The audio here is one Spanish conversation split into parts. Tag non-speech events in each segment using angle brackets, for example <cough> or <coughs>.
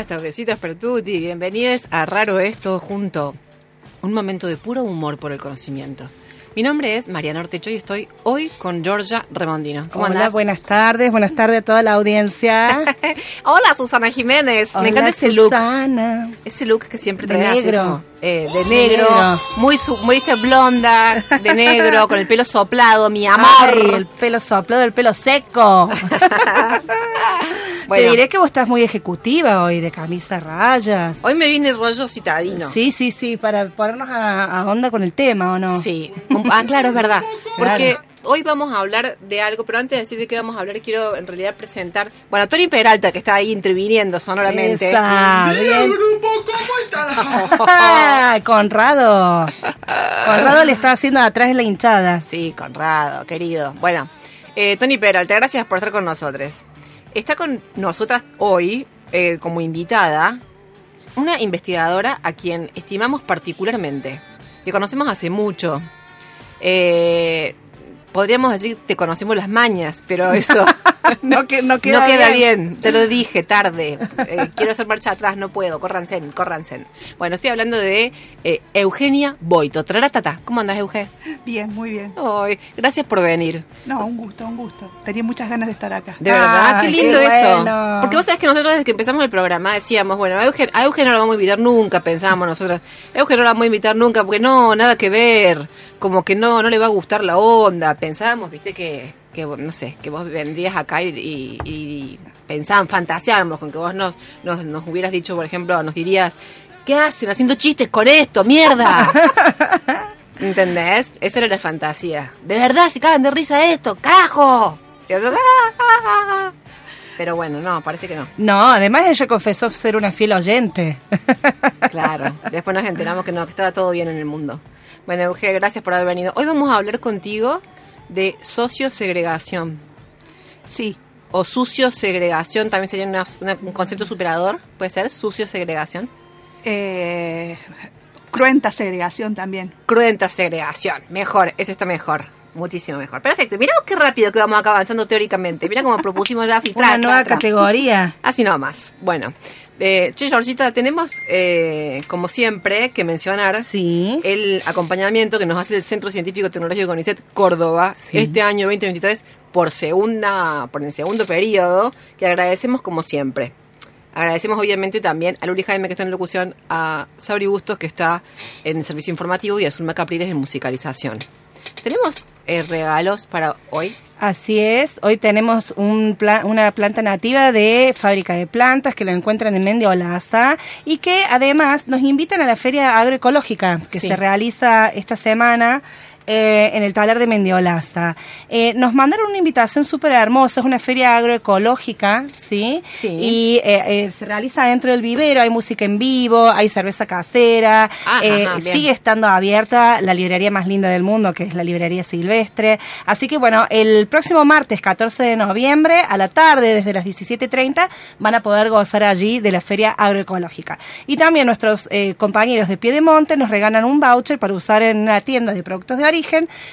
Buenas tardecitas per tutti, bienvenidos a Raro Esto Junto. Un momento de puro humor por el conocimiento. Mi nombre es Mariana Ortecho y estoy hoy con Georgia Remondino. ¿Cómo Hola, andás? buenas tardes, buenas tardes a toda la audiencia. <laughs> Hola Susana Jiménez, Hola, me encanta ese look. Susana. Ese look que siempre así negro. como, eh, de negro, negro. muy su- muy blonda, de negro, con el pelo soplado, mi amor. Ay, el pelo soplado, el pelo seco. <laughs> Bueno, Te diré que vos estás muy ejecutiva hoy, de camisa rayas. hoy me viene rollo citadino. Sí, sí, sí, para ponernos a, a onda con el tema, ¿o no? Sí, ah, claro, es verdad. Claro. Porque hoy vamos a hablar de algo, pero antes de decir de qué vamos a hablar, quiero en realidad presentar, bueno, a Tony Peralta, que está ahí interviniendo sonoramente. Esa, bien. <laughs> Conrado. Conrado le está haciendo atrás en la hinchada. Sí, Conrado, querido. Bueno, eh, Tony Peralta, gracias por estar con nosotros. Está con nosotras hoy, eh, como invitada, una investigadora a quien estimamos particularmente, que conocemos hace mucho. Eh, podríamos decir te conocemos las mañas, pero eso <laughs> <laughs> No, que, no no queda, queda, bien. Te lo dije tarde. Eh, quiero hacer marcha atrás, no puedo. Córranse, córranse. Bueno, estoy hablando de eh, Eugenia Boito. Traratata. ¿Cómo andas, Euge? Bien, muy bien. Ay, gracias por venir. No, un gusto, un gusto. Tenía muchas ganas de estar acá. De verdad, qué lindo qué eso. bueno. Porque vos sabés que nosotros desde que empezamos el programa decíamos, bueno, a Eugen, a Eugen no lo vamos a invitar nunca, pensábamos nosotros. A Eugen no lo vamos a invitar nunca porque no, nada que ver. Como que no, no le va a gustar la onda. Pensábamos, viste, que, que no sé, que vos vendrías acá y, y, y pensaban, fantaseábamos con que vos nos, nos, nos hubieras dicho, por ejemplo, nos dirías, ¿qué hacen haciendo chistes con esto? ¡Mierda! <laughs> ¿Entendés? Esa era la fantasía. De verdad, se cagan de risa de esto, carajo. Y otros, "Ah, ah, ah, ah". Pero bueno, no, parece que no. No, además ella confesó ser una fiel oyente. <laughs> Claro. Después nos enteramos que no, que estaba todo bien en el mundo. Bueno, Euge, gracias por haber venido. Hoy vamos a hablar contigo de sociosegregación. Sí, O sucio-segregación, también sería una- una- un concepto superador. ¿Puede ser? Sucio-segregación. eh, cruenta segregación también. Cruenta segregación. Mejor, ese está mejor. Muchísimo mejor. Perfecto. Mirá qué rápido que vamos acá avanzando teóricamente. Mira cómo propusimos ya así. Una tra, nueva tra. categoría. Así nomás. Bueno. Eh, che, Georgita, tenemos, eh, como siempre, que mencionar Sí. el acompañamiento que nos hace el Centro Científico Tecnológico CONICET Córdoba Sí. este año 2023 por segunda, por el segundo periodo, que agradecemos como siempre. Agradecemos obviamente también a Luli Jaime que está en locución, a Sabri Bustos que está en servicio informativo y a Zulma Capriles en musicalización. Tenemos eh, regalos para hoy. Así es, hoy tenemos un pla- una planta nativa de fábrica de plantas que la encuentran en Mendiolaza y que además nos invitan a la feria agroecológica que Sí. se realiza esta semana eh, en el taller de Mendiolaza. Eh, nos mandaron una invitación súper hermosa, es una feria agroecológica, ¿sí? Sí. Y eh, eh, se realiza dentro del vivero, hay música en vivo, hay cerveza casera, Ah, ajá, sigue estando abierta la librería más linda del mundo, que es la librería Silvestre. Así que bueno, el próximo martes 14 de noviembre a la tarde, desde las 17.30, van a poder gozar allí de la feria agroecológica. Y también nuestros compañeros de Piedemonte nos regalan un voucher para usar en una tienda de productos de origen.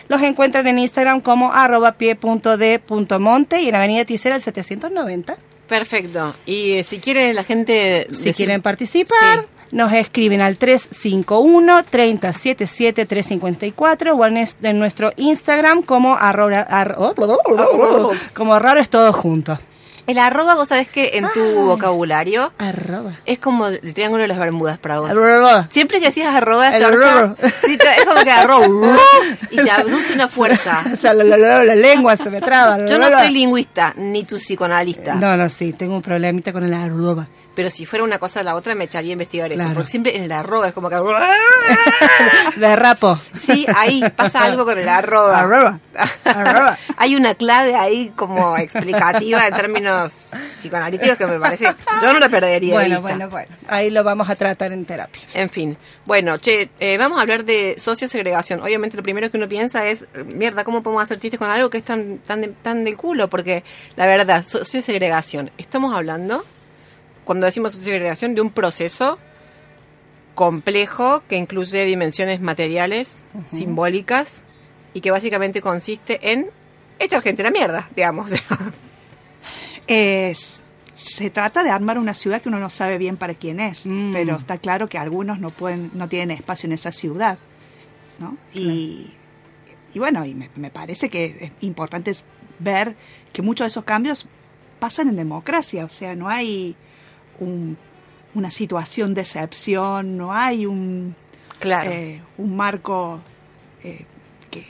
Los encuentran en Instagram como arroba pie.d.monte y en Avenida Ticera el 790. Perfecto. Y eh, si quiere la gente... Si decir- quieren participar, Sí. nos escriben al 351-377-354 o en, es- en nuestro Instagram como arroba, ar- oh, <laughs> como raro es todo junto. El arroba, vos sabés que en tu vocabulario Arroba. es como el triángulo de las Bermudas para vos. Arroba. Siempre que decías arroba, Georgia, arroba. sí, es como que arroba <laughs> y te abduce una fuerza. <laughs> O sea, la, la- la- la lengua se me traba. Yo no soy lingüista, ni tu psicoanalista. No, no, sí, tengo un problemita con el arroba. Pero si fuera una cosa o la otra, me echaría a investigar eso. Claro. Porque siempre en el arroba es como que. <laughs> Derrapo. Sí, ahí pasa algo con el arroba. Arroba. Arroba. <laughs> Hay una clave ahí como explicativa en términos psicoanalíticos que me parece. Yo no la perdería. de Bueno, vista. bueno, bueno. Ahí lo vamos a tratar en terapia. En fin, bueno, che, eh, vamos a hablar de sociosegregación. Obviamente lo primero que uno piensa es, mierda, ¿cómo podemos hacer chistes con algo que es tan, tan, de- tan del culo? Porque la verdad, sociosegregación, estamos hablando, cuando decimos sociosegregación, de un proceso complejo que incluye dimensiones materiales, simbólicas, y que básicamente consiste en echar gente a la mierda, digamos. <laughs> Es, se trata de armar una ciudad que uno no sabe bien para quién es, Mm. pero está claro que algunos no pueden, no tienen espacio en esa ciudad, ¿no? Y, y bueno, y me, me parece que es importante ver que muchos de esos cambios pasan en democracia, o sea, no hay un- una situación de excepción, no hay un, claro. eh, un marco eh, que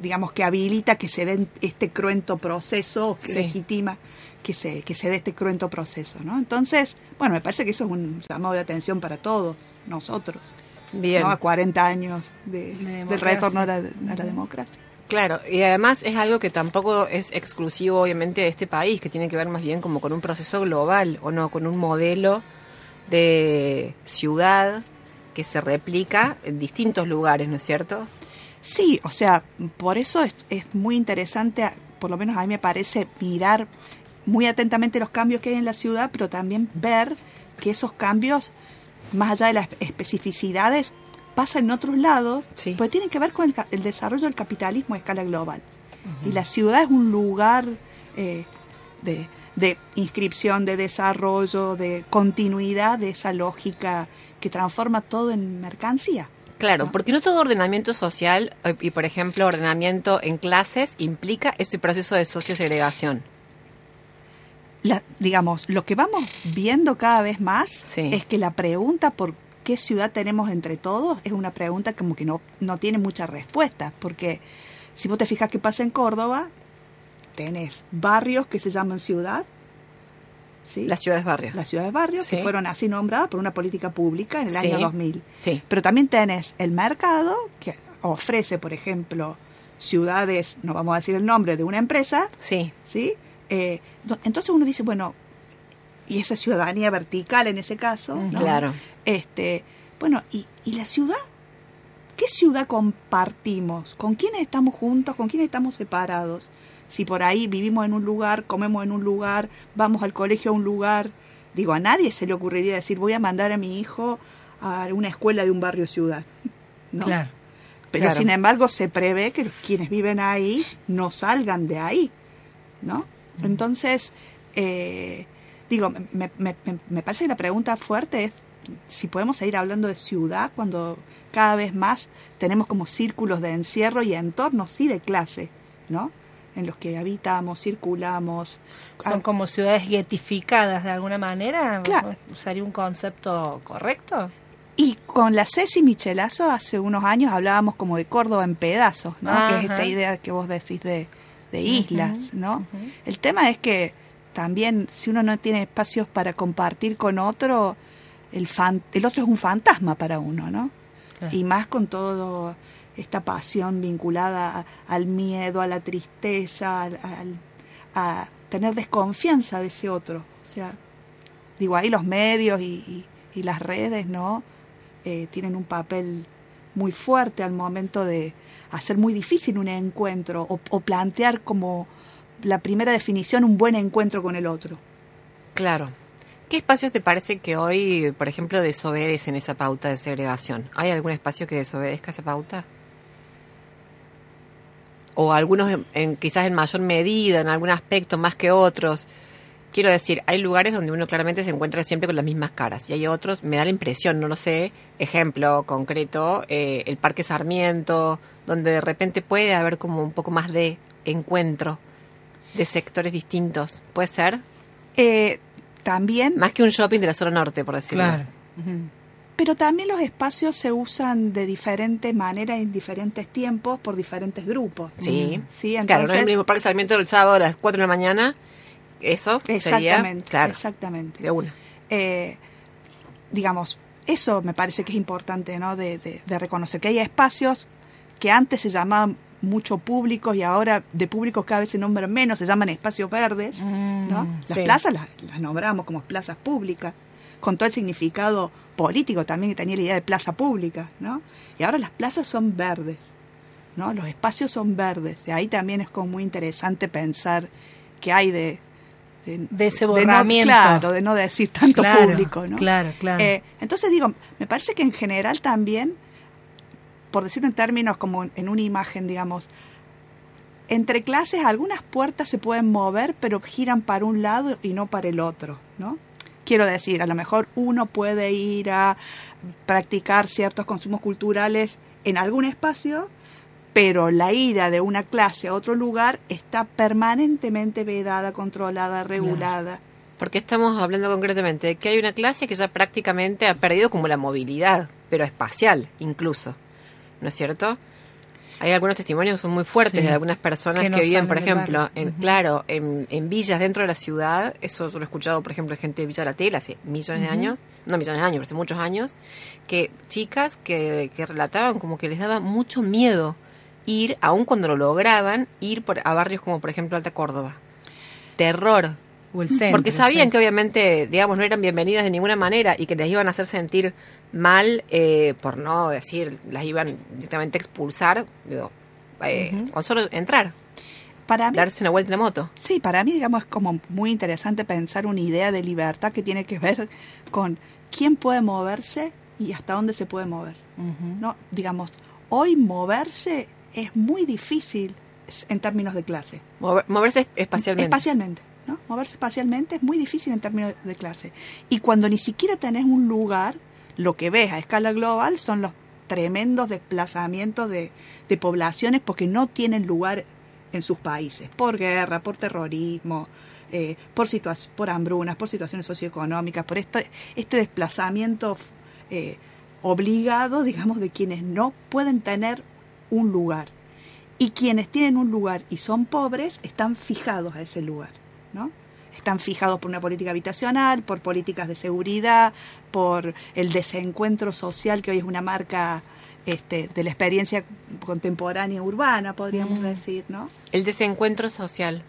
digamos que habilita que se dé este cruento proceso que Sí. legitima que se que se dé este cruento proceso no entonces bueno me parece que eso es un llamado de atención para todos nosotros Bien. ¿no? a 40 años de- del democracia. retorno a la, a la democracia Claro, y además es algo que tampoco es exclusivo obviamente de este país, que tiene que ver más bien como con un proceso global, o no, con un modelo de ciudad que se replica en distintos lugares, ¿no es cierto? Sí, o sea, por eso es, es muy interesante, por lo menos a mí me parece mirar muy atentamente los cambios que hay en la ciudad, pero también ver que esos cambios, más allá de las especificidades, pasan en otros lados, Sí. porque tienen que ver con el, desarrollo del capitalismo a escala global. Y la ciudad es un lugar eh, de, de inscripción, de desarrollo, de continuidad de esa lógica que transforma todo en mercancía. Claro, porque no todo ordenamiento social, eh, y por ejemplo ordenamiento en clases, implica este proceso de sociosegregación. la- digamos, lo que vamos viendo cada vez más Sí. es que la pregunta por qué ciudad tenemos entre todos es una pregunta como que no, no tiene mucha respuesta, porque si vos te fijas qué pasa en Córdoba, tenés barrios que se llaman ciudad, ¿sí? Las ciudades barrios. las ciudades barrios, Sí. que fueron así nombradas por una política pública en el Sí. año 2000. Sí. Pero también tenés el mercado, que ofrece, por ejemplo, ciudades, no vamos a decir el nombre, de una empresa, Sí, ¿sí? Eh, entonces uno dice, bueno, y esa ciudadanía vertical en ese caso, ¿no? claro. Este, bueno, ¿y, y la ciudad? ¿Qué ciudad compartimos? ¿Con quiénes estamos juntos? ¿Con quiénes estamos separados? Si por ahí vivimos en un lugar, comemos en un lugar, vamos al colegio a un lugar, digo, a nadie se le ocurriría decir, voy a mandar a mi hijo a una escuela de un barrio ciudad. <laughs> ¿no? Claro. Pero Claro. sin embargo se prevé que quienes viven ahí no salgan de ahí, ¿no? Entonces, eh, digo, me, me- me- parece que la pregunta fuerte es si podemos seguir hablando de ciudad cuando cada vez más tenemos como círculos de encierro y entornos, sí, de clase, ¿no? En los que habitamos, circulamos. Son Ah, como ciudades guetificadas de alguna manera. Claro. ¿Sería un concepto correcto? Y con la Ceci Michelazo hace unos años hablábamos como de Córdoba en pedazos, ¿no? Que es esta idea que vos decís de, de islas, ¿no? El tema es que también si uno no tiene espacios para compartir con otro, el, fan, el otro es un fantasma para uno, ¿no? Claro. Y más con toda esta pasión vinculada a- al miedo, a la tristeza, al- al- a tener desconfianza de ese otro. O sea, digo, ahí los medios y, y- y las redes, ¿no? Eh, tienen un papel muy fuerte al momento de hacer muy difícil un encuentro o, o plantear como la primera definición un buen encuentro con el otro. Claro. ¿Qué espacios te parece que hoy, por ejemplo, desobedecen esa pauta de segregación? ¿Hay algún espacio que desobedezca esa pauta? O algunos, quizás en mayor medida, en algún aspecto más que otros. Quiero decir, hay lugares donde uno claramente se encuentra siempre con las mismas caras y hay otros, me da la impresión, no lo sé, ejemplo concreto, eh, el Parque Sarmiento, donde de repente puede haber como un poco más de encuentro de sectores distintos. ¿Puede ser? Eh, también Más que un shopping de la zona norte, por decirlo. Ujú. Pero también los espacios se usan de diferente manera en diferentes tiempos por diferentes grupos. Sí. Sí, claro, no es el mismo Parque Sarmiento el sábado a las 4 de la mañana. Eso sería. Exactamente, Claro, exactamente. de una. Eh, digamos, eso me parece que es importante, ¿no? De, de- de reconocer que hay espacios que antes se llamaban mucho públicos y ahora de públicos cada vez se nombran menos, se llaman espacios verdes, ¿no? Mm, Las sí. plazas las, las nombramos como plazas públicas, con todo el significado político también que tenía la idea de plaza pública, ¿no? Y ahora las plazas son verdes, ¿no? Los espacios son verdes, de ahí también es como muy interesante pensar que hay de... De ese no- borramiento. claro, de no decir tanto Claro, público, ¿no? claro, claro. Eh, entonces digo, me parece que en general también, por decirlo en términos como en, una imagen, digamos, entre clases algunas puertas se pueden mover, pero giran para un lado y no para el otro, ¿no? Quiero decir, a lo mejor uno puede ir a practicar ciertos consumos culturales en algún espacio, pero la ida de una clase a otro lugar está permanentemente vedada, controlada, regulada. Porque estamos hablando concretamente de que hay una clase que ya prácticamente ha perdido como la movilidad, pero espacial incluso. ¿No es cierto? Hay algunos testimonios que son muy fuertes Sí. de algunas personas Que viven, por ejemplo, barrio. en, claro, en, en villas dentro de la ciudad. Eso yo lo he escuchado, por ejemplo, de gente de Villa La Tela hace millones de años, no millones de años, pero hace muchos años, que chicas que, que relataban como que les daba mucho miedo ir, aun cuando lo lograban, ir por, a barrios como, por ejemplo, Alta Córdoba. Terror. O el centro. Porque sabían sí. que obviamente, digamos, no eran bienvenidas de ninguna manera y que les iban a hacer sentir mal, eh, por no decir, las iban directamente a expulsar, digo, eh, con solo entrar, Para mí, darse una vuelta en la moto. Sí, para mí, digamos, es como muy interesante pensar una idea de libertad que tiene que ver con quién puede moverse y hasta dónde se puede mover. ¿no? Digamos, hoy moverse es muy difícil en términos de clase. Mover- moverse espacialmente. Espacialmente, Moverse espacialmente es muy difícil en términos de clase. Y cuando ni siquiera tenés un lugar, lo que ves a escala global son los tremendos desplazamientos de, poblaciones porque no tienen lugar en sus países, por guerra, por terrorismo, eh, por, por hambrunas, por situaciones socioeconómicas, por este desplazamiento eh, obligado, digamos, de quienes no pueden tener un lugar. Y quienes tienen un lugar y son pobres están fijados a ese lugar, ¿no? Están fijados por una política habitacional, por políticas de seguridad, por el desencuentro social que hoy es una marca este, de la experiencia contemporánea urbana, podríamos decir, ¿no? El desencuentro social.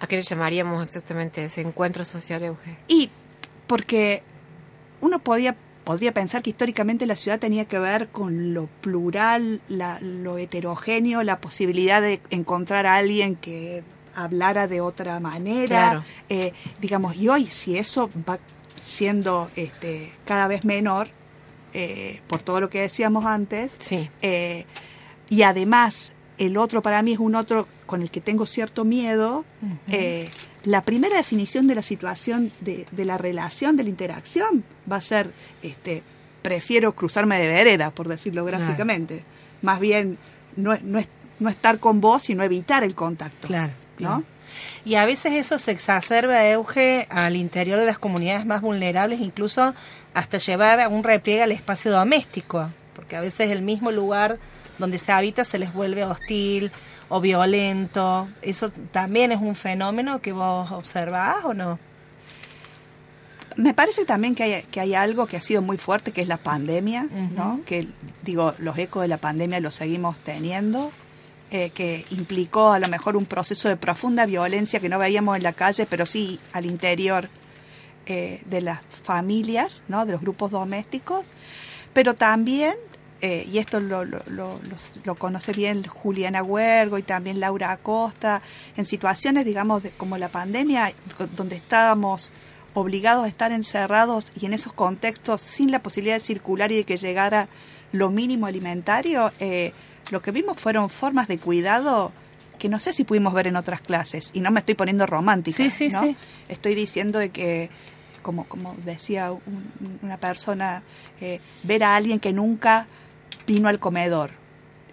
¿A qué le llamaríamos exactamente desencuentro social, Euge? Y porque uno podía, podría pensar que históricamente la ciudad tenía que ver con lo plural, la- lo heterogéneo, la posibilidad de encontrar a alguien que hablara de otra manera. Claro. Eh, digamos, y hoy si eso va siendo este, cada vez menor, eh, por todo lo que decíamos antes. Sí. Eh, y además, el otro para mí es un otro con el que tengo cierto miedo. La primera definición de la situación, de, de la relación, de la interacción, va a ser, este, prefiero cruzarme de vereda, por decirlo Claro. gráficamente. Más bien, no, no, es- no estar con vos, sino evitar el contacto. Claro, Y a veces eso se exacerba, Euge, al interior de las comunidades más vulnerables, incluso hasta llevar a un repliegue al espacio doméstico, porque a veces el mismo lugar donde se habita se les vuelve hostil o violento. ¿Eso también es un fenómeno que vos observás o no? Me parece también que hay, que hay algo que ha sido muy fuerte, que es la pandemia, ¿no? Que, digo, los ecos de la pandemia los seguimos teniendo, eh, que implicó a lo mejor un proceso de profunda violencia que no veíamos en la calle, pero sí al interior eh, de las familias, ¿no? De los grupos domésticos, pero también, eh, y esto lo, lo, lo- conoce bien Juliana Huergo y también Laura Acosta, en situaciones, digamos, de- como la pandemia, donde estábamos obligados a estar encerrados y en esos contextos sin la posibilidad de circular y de que llegara lo mínimo alimentario, lo que vimos fueron formas de cuidado que no sé si pudimos ver en otras clases y no me estoy poniendo romántica, Sí, sí, ¿no? sí. Estoy diciendo de que, como, como decía un- una persona, eh, ver a alguien que nunca vino al comedor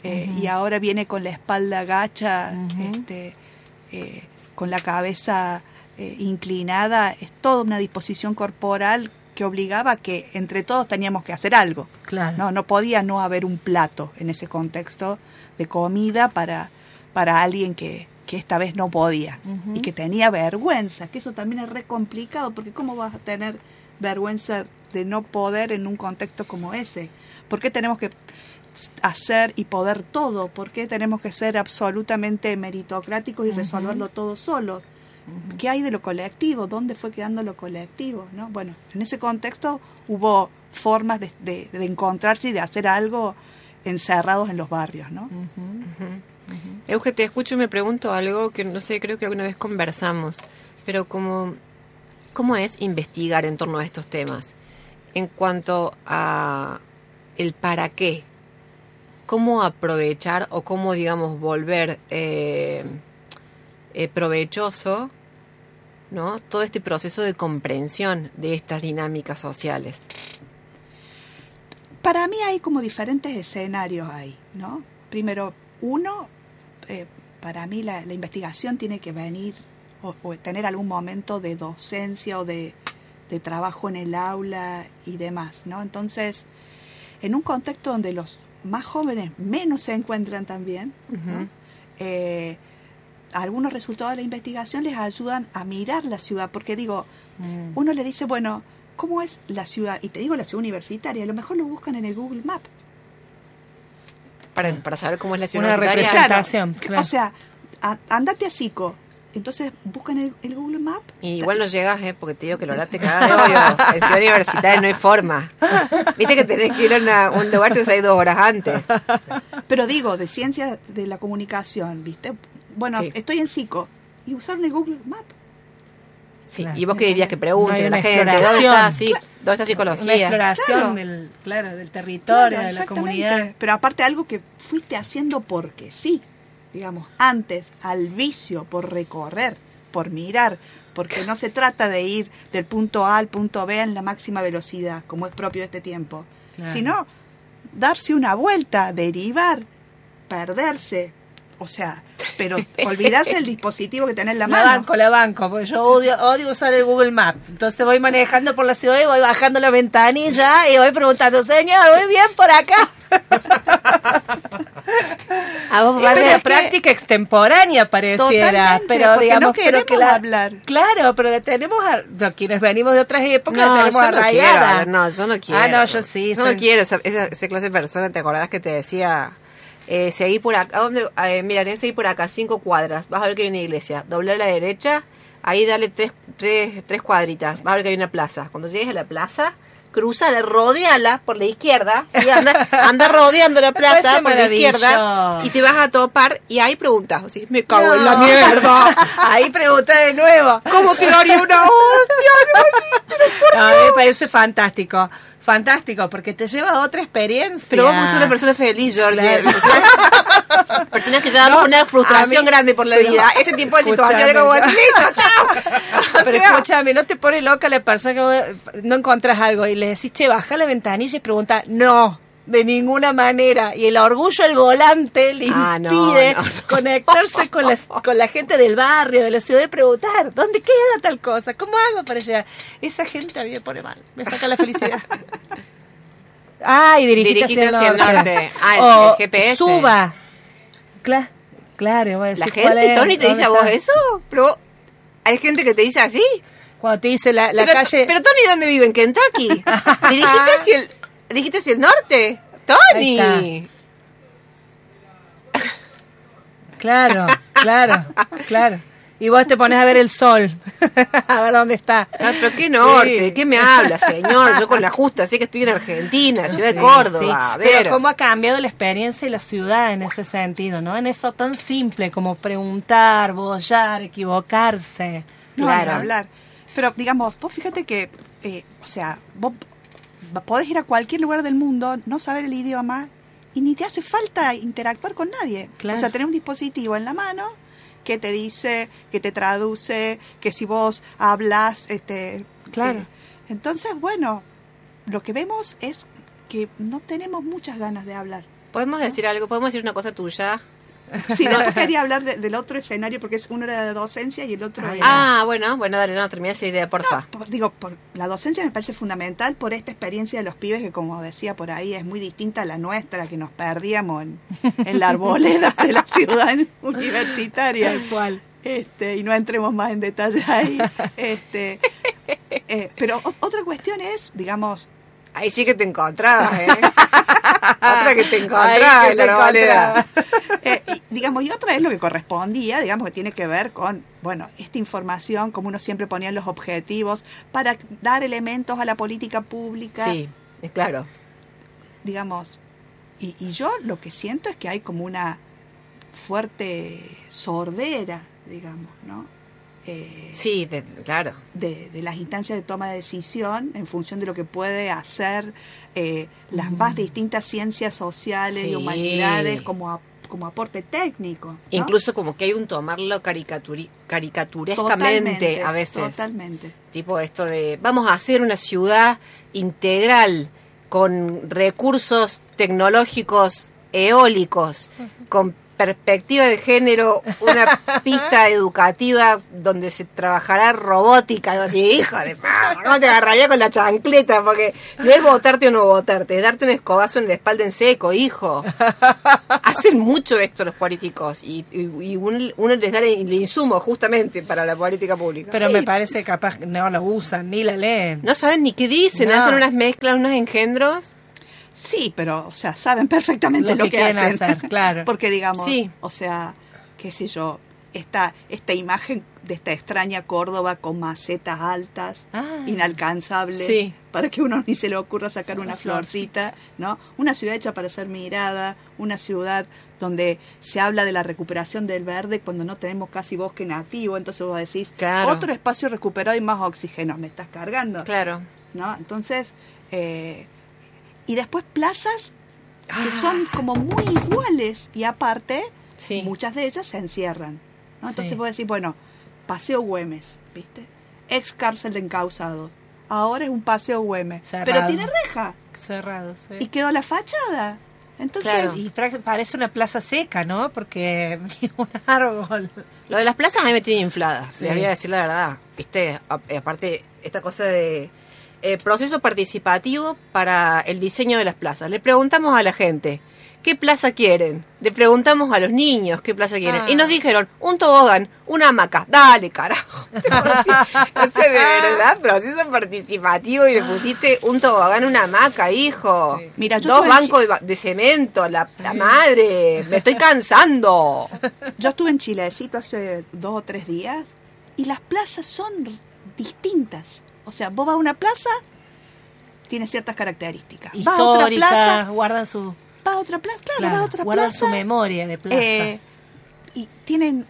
eh, y ahora viene con la espalda gacha, este, eh, con la cabeza inclinada, es toda una disposición corporal que obligaba a que entre todos teníamos que hacer algo. Claro. No, no podía no haber un plato en ese contexto de comida para, para alguien que, que esta vez no podía y que tenía vergüenza, que eso también es re complicado, porque ¿cómo vas a tener vergüenza de no poder en un contexto como ese? ¿Por qué tenemos que hacer y poder todo? ¿Por qué tenemos que ser absolutamente meritocráticos y resolverlo todo solos? ¿Qué hay de lo colectivo? ¿Dónde fue quedando lo colectivo? ¿no? Bueno, en ese contexto hubo formas de, de- de encontrarse y de hacer algo encerrados en los barrios, ¿no? Euge, te escucho y me pregunto algo que no sé, creo que alguna vez conversamos, pero como, ¿cómo es investigar en torno a estos temas? En cuanto a el para qué, cómo aprovechar o cómo, digamos, volver eh, eh, provechoso, ¿no? Todo este proceso de comprensión de estas dinámicas sociales. Para mí hay como diferentes escenarios ahí, ¿no? Primero, uno, eh, para mí la, la investigación tiene que venir o, o tener algún momento de docencia o de, de trabajo en el aula y demás, ¿no? Entonces, en un contexto donde los más jóvenes menos se encuentran también, ¿no? Eh, algunos resultados de la investigación les ayudan a mirar la ciudad, porque digo, Mm. uno le dice, bueno, ¿cómo es la ciudad? Y te digo la ciudad universitaria, a lo mejor lo buscan en el Google Map. Para, para saber cómo es la ciudad Una universitaria. representación. Claro. O sea, a- andate a Sico. Entonces buscan el, el Google Map. Y igual no llegas, ¿eh? Porque te digo que lo te caga de odio. <laughs> En Ciudad Universitaria no hay forma. Viste que tenés que ir a una- un lugar que hay dos horas antes. Pero digo, de ciencia de la comunicación, ¿viste? Bueno, Sí. estoy en Sico. Y usaron el Google Map. Sí. Claro. Y vos qué dirías que pregunten No la una gente, ¿dónde exploración. está, sí, ¿dónde está Una psicología? exploración Claro. del, claro, del territorio, Claro, de la exactamente. comunidad. Pero aparte algo que fuiste haciendo porque sí. Digamos, antes al vicio por recorrer, por mirar, porque no se trata de ir del punto A al punto B en la máxima velocidad, como es propio de este tiempo, Claro. sino darse una vuelta, derivar, perderse, o sea, <laughs> pero olvidarse del dispositivo que tenés en la La mano. banco, la banco, porque yo odio, odio usar el Google Map. Entonces voy manejando por la ciudad y voy bajando la ventanilla y voy preguntando, señor, ¿voy bien por acá? A vos Es una práctica extemporánea pareciera, pero digamos no pero que queremos la, hablar. Claro, pero la tenemos a, no, quienes venimos de otras épocas la tenemos yo no quiero, arraigada. no, yo no quiero. Ah, no, yo sí. Yo soy- no quiero esa, esa, esa clase de persona, ¿te acordás que te decía? Eh, seguí por acá, ¿a dónde? Eh, mira, tenés que seguir por acá, cinco cuadras, vas a ver que hay una iglesia, doblar a la derecha, ahí dale tres, tres, tres cuadritas, vas a ver que hay una plaza. Cuando llegues a la plaza, cruzala, rodeala por la izquierda, ¿sí? anda, <laughs> anda rodeando la plaza por la izquierda y te vas a topar y ahí preguntas, ¿sí? me cago en la mierda. <laughs> Ahí pregunta de nuevo. ¿Cómo te daría una hostia? No, me parece fantástico. Fantástico, porque te lleva a otra experiencia. Pero vos sos una persona feliz, George. Claro. <laughs> Personas, que llevan No, una frustración mí- grande por la vida. <laughs> Ese tipo de situaciones como así, listo, chao. <laughs> O Pero sea, escúchame, ¿no te pone loca la persona que no encontrás algo y le decís, che, baja la ventanilla y pregunta, no, de ninguna manera. Y el orgullo del volante le Ah, impide no, no. conectarse con, las- con la gente del barrio, de la ciudad y preguntar, ¿dónde queda tal cosa? ¿Cómo hago para llegar? Esa gente a mí me pone mal, me saca la felicidad. <laughs> Ay, Dirigite hacia, hacia el norte. norte. Ah, el- O el GPS. Suba. Cla- claro, voy a la decir, ¿cuál gente? Tony, te dice a ¿Dónde vos eso. Pero vos- hay gente que te dice así. Cuando te dice la, la pero, calle... pero Tony, ¿dónde vive? ¿En Kentucky? <laughs> Dirigiste hacia el, dirigiste hacia el norte. Tony. Claro, claro, claro. Y vos te pones a ver el sol, <laughs> a ver dónde está. Ah, pero qué norte, Sí. ¿de qué me habla, señor? Yo con la justa sé que estoy en Argentina, ciudad de Córdoba. sí. A ver. Pero cómo ha cambiado la experiencia y la ciudad en ese sentido, ¿no? En eso tan simple como preguntar, bollar, equivocarse. No, Claro. hablar. Pero digamos, vos fíjate que, eh, o sea, vos podés ir a cualquier lugar del mundo, no saber el idioma y ni te hace falta interactuar con nadie. Claro. O sea, tener un dispositivo en la mano que te dice, que te traduce, que si vos hablas, este, Claro. eh, entonces, bueno, lo que vemos es que no tenemos muchas ganas de hablar. ¿Podemos decir algo? ¿Podemos decir una cosa tuya? <laughs> Sí, después quería hablar de- del otro escenario porque es uno era de docencia y el otro Ah, era... Ah, bueno, bueno, dale, no, termina esa idea, porfa. Por- digo, por la docencia me parece fundamental por esta experiencia de los pibes que, como decía por ahí, es muy distinta a la nuestra, que nos perdíamos en, en la arboleda de la ciudad universitaria. Tal cual. Este, y no entremos más en detalle ahí. Este, eh, pero o- otra cuestión es, digamos, Ahí sí que te encontrabas, ¿eh? <laughs> Otra que te encontrabas en la arboleda. Digamos, y otra es lo que correspondía, digamos, que tiene que ver con, bueno, esta información, como uno siempre ponía en los objetivos, para dar elementos a la política pública. Sí, es claro. digamos, y, y yo lo que siento es que hay como una fuerte sordera, digamos, ¿no? Eh, Sí, de- claro. de, de las instancias de toma de decisión en función de lo que puede hacer eh, las más distintas ciencias sociales Sí. y humanidades como, ap- como aporte técnico. ¿no? Incluso como que hay un tomarlo caricaturi- caricaturescamente Totalmente, a veces. Totalmente. Tipo esto de, vamos a hacer una ciudad integral con recursos tecnológicos eólicos, con perspectiva de género, una <laughs> pista educativa donde se trabajará robótica. Y vos decís, hijo de mamá, no te agarraría con la chancleta, porque no es votarte o no votarte, es darte un escobazo en la espalda en seco, hijo. Hacen mucho esto los políticos y, y- y uno, uno les da el, insumo justamente para la política pública. Pero Sí. me parece capaz que no lo usan ni la leen. No saben ni qué dicen, No. hacen unas mezclas, unos engendros. Sí, pero, o sea, saben perfectamente Lo lo, que que, hacen. hacer, claro. <laughs> Porque, digamos, Sí. o sea, qué sé yo, esta, esta imagen de esta extraña Córdoba con macetas altas, Ah. inalcanzables, Sí. para que uno ni se le ocurra sacar Una una florcita, ¿no? Una ciudad hecha para ser mirada, una ciudad donde se habla de la recuperación del verde cuando no tenemos casi bosque nativo, entonces vos decís, Claro. otro espacio recuperado y más oxígeno, me estás cargando. Claro. ¿no? Entonces, eh, y después plazas que Ah. son como muy iguales y aparte, Sí. muchas de ellas se encierran. ¿no? Entonces Sí. vos decís, bueno, Paseo Güemes, ¿viste? Ex cárcel de encausados. Ahora es un Paseo Güemes. Cerrado. Pero tiene reja. Cerrado, sí. Y quedó la fachada. Entonces, Claro. Y parece una plaza seca, ¿no? Porque <laughs> ni un árbol. Lo de las plazas a mí me tiene inflada, Sí. le voy a decir la verdad. Viste, A- aparte, esta cosa de eh, proceso participativo para el diseño de las plazas. Le preguntamos a la gente, ¿qué plaza quieren? Le preguntamos a los niños qué plaza quieren. Ah. Y nos dijeron, un tobogán, una hamaca. Dale, carajo. <laughs> o sea, de verdad, proceso participativo y le pusiste un tobogán, una hamaca, hijo. Sí. Mira, yo Dos estuve en bancos de, cemento, la, la madre. Me estoy cansando. <laughs> yo estuve en Chilecito hace dos o tres días y las plazas son distintas. O sea, vos vas a una plaza, tiene ciertas características. Vas a otra plaza, guardan su, vas a otra plaza, claro, claro, vas a otra guardan plaza. su memoria de plaza. eh, y tienen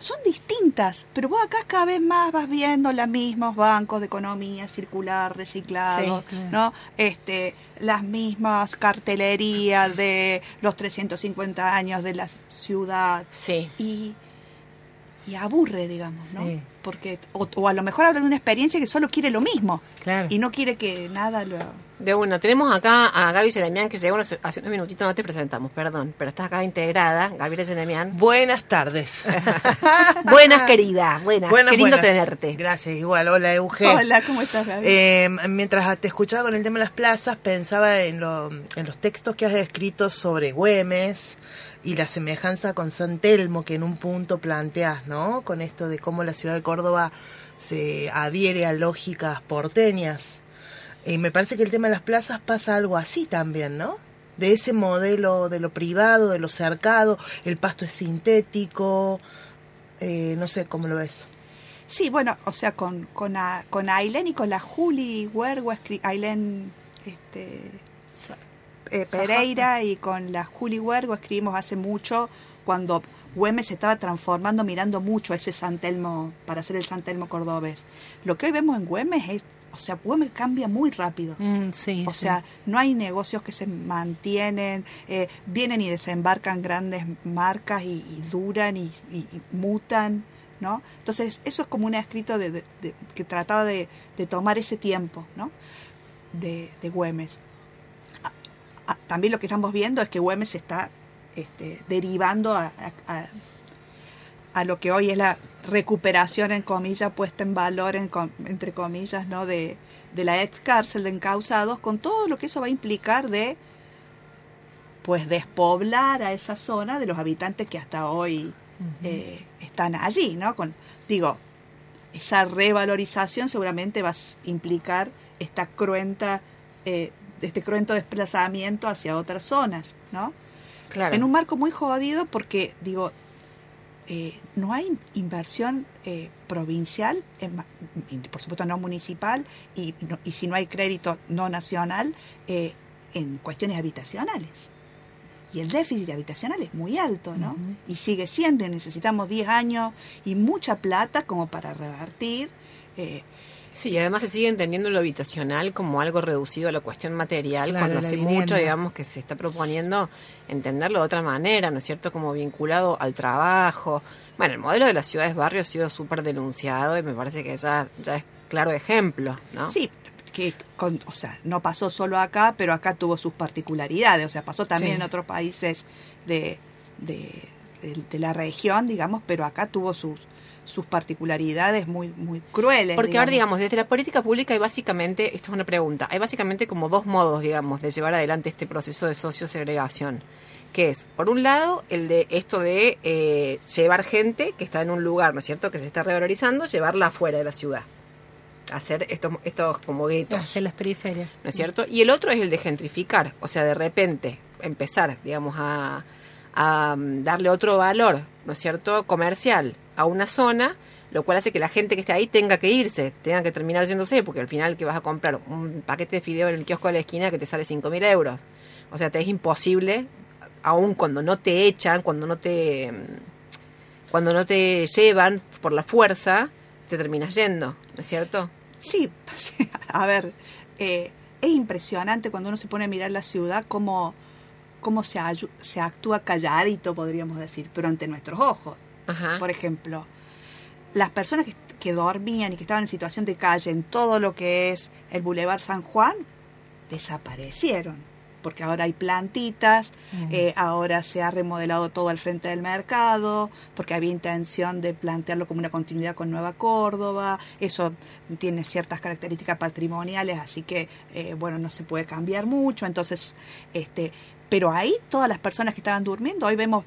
son distintas, pero vos acá cada vez más vas viendo los mismos bancos de economía circular, reciclado, Sí, claro. ¿no? Este, las mismas cartelerías de los 350 años de la ciudad Sí. y, y aburre, digamos, ¿no? Sí. Porque o, o a lo mejor habla de una experiencia que solo quiere lo mismo Claro. y no quiere que nada lo De una, tenemos acá a Gaby Selemian que llegó hace unos minutitos, no te presentamos, perdón, pero estás acá integrada, Gabriela Selemian. Buenas tardes. <laughs> buenas, querida, buenas, Buenas, qué lindo buenas. tenerte. Gracias, igual. Hola, Euge. Hola, ¿cómo estás, Gaby? Eh, mientras te escuchaba con el tema de las plazas, pensaba en, lo- en los textos que has escrito sobre Güemes y la semejanza con San Telmo que en un punto planteas, ¿no? Con esto de cómo la ciudad de Córdoba se adhiere a lógicas porteñas. Y me parece que el tema de las plazas pasa algo así también, ¿no? De ese modelo de lo privado, de lo cercado, el pasto es sintético, eh, no sé cómo lo ves. Sí, bueno, o sea, con, con, a- con Ailén y con la Juli Huergo, Ailén este, eh, Pereira y con la Juli Huergo escribimos hace mucho cuando Güemes se estaba transformando mirando mucho a ese San Telmo para hacer el San Telmo cordobés. Lo que hoy vemos en Güemes es, o sea, Güemes cambia muy rápido. Mm, sí, O sí. sea, no hay negocios que se mantienen, eh, vienen y desembarcan grandes marcas y, y duran y, y- y mutan, ¿no? Entonces, eso es como un escrito de, de- de- que trataba de, de tomar ese tiempo, ¿no? De, de Güemes. También lo que estamos viendo es que Güemes está este, derivando a, a- lo que hoy es la recuperación en comillas puesta en valor en entre comillas no de, de la ex cárcel de encausados con todo lo que eso va a implicar de pues despoblar a esa zona de los habitantes que hasta hoy eh, están allí no con digo esa revalorización seguramente va a implicar esta cruenta eh, este cruento desplazamiento hacia otras zonas no Claro. en un marco muy jodido porque, digo, eh, no hay inversión eh, provincial, en por supuesto no municipal, y, no- y si no hay crédito no nacional, eh, en cuestiones habitacionales. Y el déficit habitacional es muy alto, ¿no? Y sigue siendo, y necesitamos 10 años y mucha plata como para revertir. Sí, además se sigue entendiendo lo habitacional como algo reducido a la cuestión material, Claro, cuando hace vivienda. mucho, digamos, que se está proponiendo entenderlo de otra manera, ¿no es cierto? Como vinculado al trabajo. Bueno, el modelo de las ciudades-barrios ha sido súper denunciado y me parece que ya, ya es claro ejemplo, ¿no? Sí, que con, o sea, no pasó solo acá, pero acá tuvo sus particularidades, o sea, pasó también Sí. en otros países de, de, de- de la región, digamos, pero acá tuvo sus sus particularidades muy muy crueles. Porque ahora, digamos, desde la política pública hay básicamente, esto es una pregunta, hay básicamente como dos modos, digamos, de llevar adelante este proceso de sociosegregación, que es, por un lado, el de esto de eh, llevar gente que está en un lugar, ¿no es cierto?, que se está revalorizando, llevarla afuera de la ciudad, hacer estos, estos como guetos. Hacia las periferias. ¿no es cierto? Y el otro es el de gentrificar, o sea, de repente empezar, digamos, a, a, mm, darle otro valor, ¿no es cierto?, comercial a una zona, lo cual hace que la gente que esté ahí tenga que irse, tenga que terminar yéndose, porque al final que vas a comprar un paquete de fideo en el kiosco de la esquina que te sale 5.000 euros. O sea, te es imposible, aun cuando no te echan, cuando no te... mm, cuando no te llevan por la fuerza, te terminas yendo, ¿no es cierto? Sí, <laughs> a ver, eh, es impresionante cuando uno se pone a mirar la ciudad cómo, cómo se, se actúa calladito, podríamos decir, pero ante nuestros ojos. Ajá. Por ejemplo, las personas que, que dormían y que estaban en situación de calle en todo lo que es el Boulevard San Juan, desaparecieron. Porque ahora hay plantitas, eh, ahora se ha remodelado todo al frente del mercado, porque había intención de plantearlo como una continuidad con Nueva Córdoba. Eso tiene ciertas características patrimoniales, así que, eh, bueno, no se puede cambiar mucho. Entonces, este, pero ahí todas las personas que estaban durmiendo, hoy vemos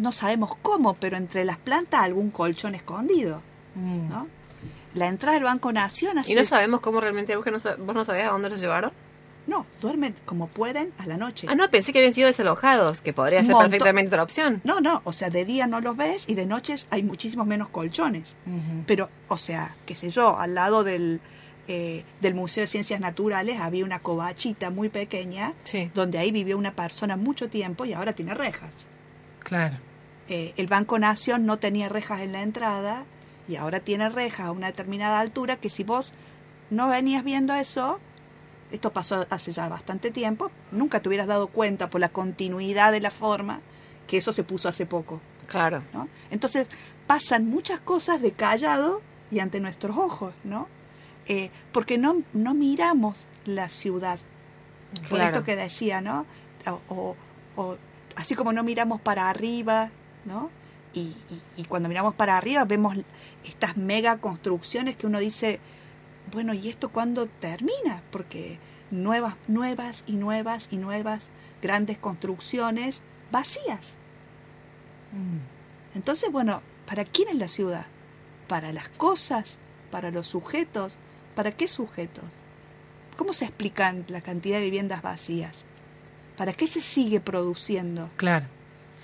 no sabemos cómo, pero entre las plantas algún colchón escondido, Mm. ¿no? La entrada del Banco Nación Y no sabemos cómo realmente, vos, que no, vos no sabías a dónde los llevaron. no, duermen como pueden a la noche. Ah, no, pensé que habían sido desalojados, que podría ser perfectamente otra opción. No, no, o sea, de día no los ves y de noches hay muchísimos menos colchones. Pero, o sea, qué sé yo, al lado del, eh, del Museo de Ciencias Naturales había una covachita muy pequeña Sí. donde ahí vivió una persona mucho tiempo y ahora tiene rejas. Claro. Eh, el Banco Nación no tenía rejas en la entrada y ahora tiene rejas a una determinada altura que si vos no venías viendo eso, esto pasó hace ya bastante tiempo, nunca te hubieras dado cuenta por la continuidad de la forma que eso se puso hace poco. Claro. ¿no? Entonces pasan muchas cosas de callado y ante nuestros ojos, ¿no? Eh, porque no, no miramos la ciudad. Por Claro. esto que decía, ¿no? O, o- o así como no miramos para arriba, ¿no? Y, y- y cuando miramos para arriba vemos estas mega construcciones que uno dice, bueno, ¿y esto cuándo termina? Porque nuevas, nuevas y nuevas y nuevas grandes construcciones vacías. Entonces, bueno, ¿para quién es la ciudad? ¿Para las cosas? ¿Para los sujetos? ¿Para qué sujetos? ¿Cómo se explican la cantidad de viviendas vacías? ¿Para qué se sigue produciendo? Claro,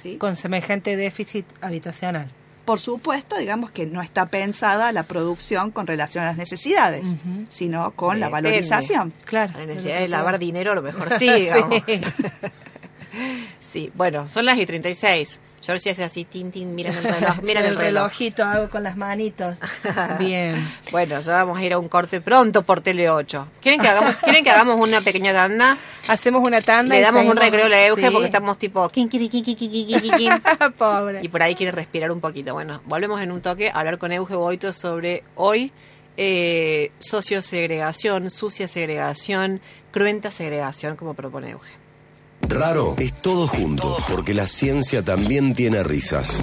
¿Sí? con semejante déficit habitacional. Por supuesto, digamos que no está pensada la producción con relación a las necesidades, sino con la valorización. Claro. La necesidad de lavar dinero a lo mejor <laughs> sí, digamos. Sí, <laughs> bueno, son las y 36. Georgie hace así, tin, tin, miren el reloj, <laughs> miren Sí, el reloj. relojito hago con las manitos. <laughs> Bien. Bueno, ya vamos a ir a un corte pronto por Tele 8. ¿Quieren que hagamos, <laughs> ¿quieren que hagamos una pequeña tanda? Hacemos una tanda Le y damos un recreo a la Euge Sí. porque estamos tipo... kin, kin, kin. Pobre. Y por ahí quiere respirar un poquito. Bueno, volvemos en un toque a hablar con Euge Boito sobre hoy eh, sociosegregación, sucia segregación, cruenta segregación, como propone Euge. Raro es todo junto, porque la ciencia también tiene risas.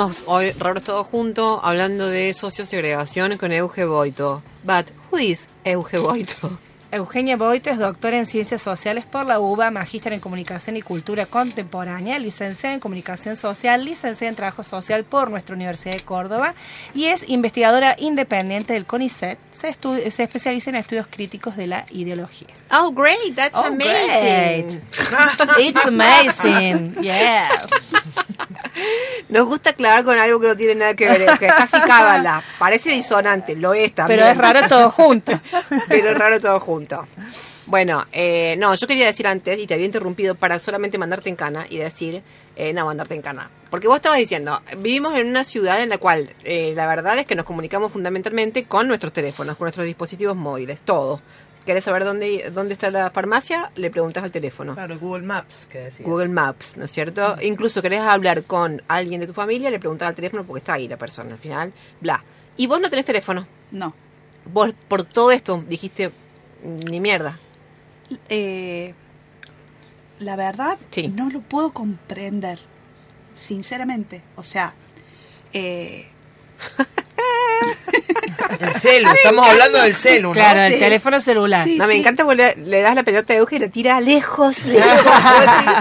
Estamos hoy raros todos juntos hablando de sociosegregación con Euge Boito. But, who is Euge Boito? Eugenia Boito es doctora en Ciencias Sociales por la UBA, magíster en Comunicación y Cultura Contemporánea, licenciada en Comunicación Social, licenciada en Trabajo Social por nuestra Universidad de Córdoba y es investigadora independiente del CONICET. Se, se especializa en estudios críticos de la ideología. Oh, great, that's Oh, amazing. It's amazing, yes. <laughs> Nos gusta aclarar con algo que no tiene nada que ver, que es casi cábala. Parece disonante, lo es también. Pero es raro todo junto. <laughs> Pero es raro todo junto. Bueno, eh, no, yo quería decir antes, y te había interrumpido para solamente mandarte en cana y decir, eh, no, mandarte en cana. Porque vos estabas diciendo, vivimos en una ciudad en la cual eh, la verdad es que nos comunicamos fundamentalmente con nuestros teléfonos, con nuestros dispositivos móviles, todo. ¿Querés saber dónde, dónde está la farmacia? Le preguntas al teléfono. Claro, Google Maps, que decías. Google Maps, ¿no es cierto? Incluso querés hablar con alguien de tu familia, le preguntás al teléfono porque está ahí la persona al final, bla. Y vos no tenés teléfono. No. Vos por todo esto dijiste, ni mierda. Eh, la verdad, Sí. no lo puedo comprender, sinceramente. O sea, eh, <laughs> El celu, <laughs> estamos hablando del celu, ¿no? Claro, el Sí. teléfono celular. Sí. No, me encanta porque le, le das la pelota de Euge y la tira lejos, lejos. <laughs> Vos decís,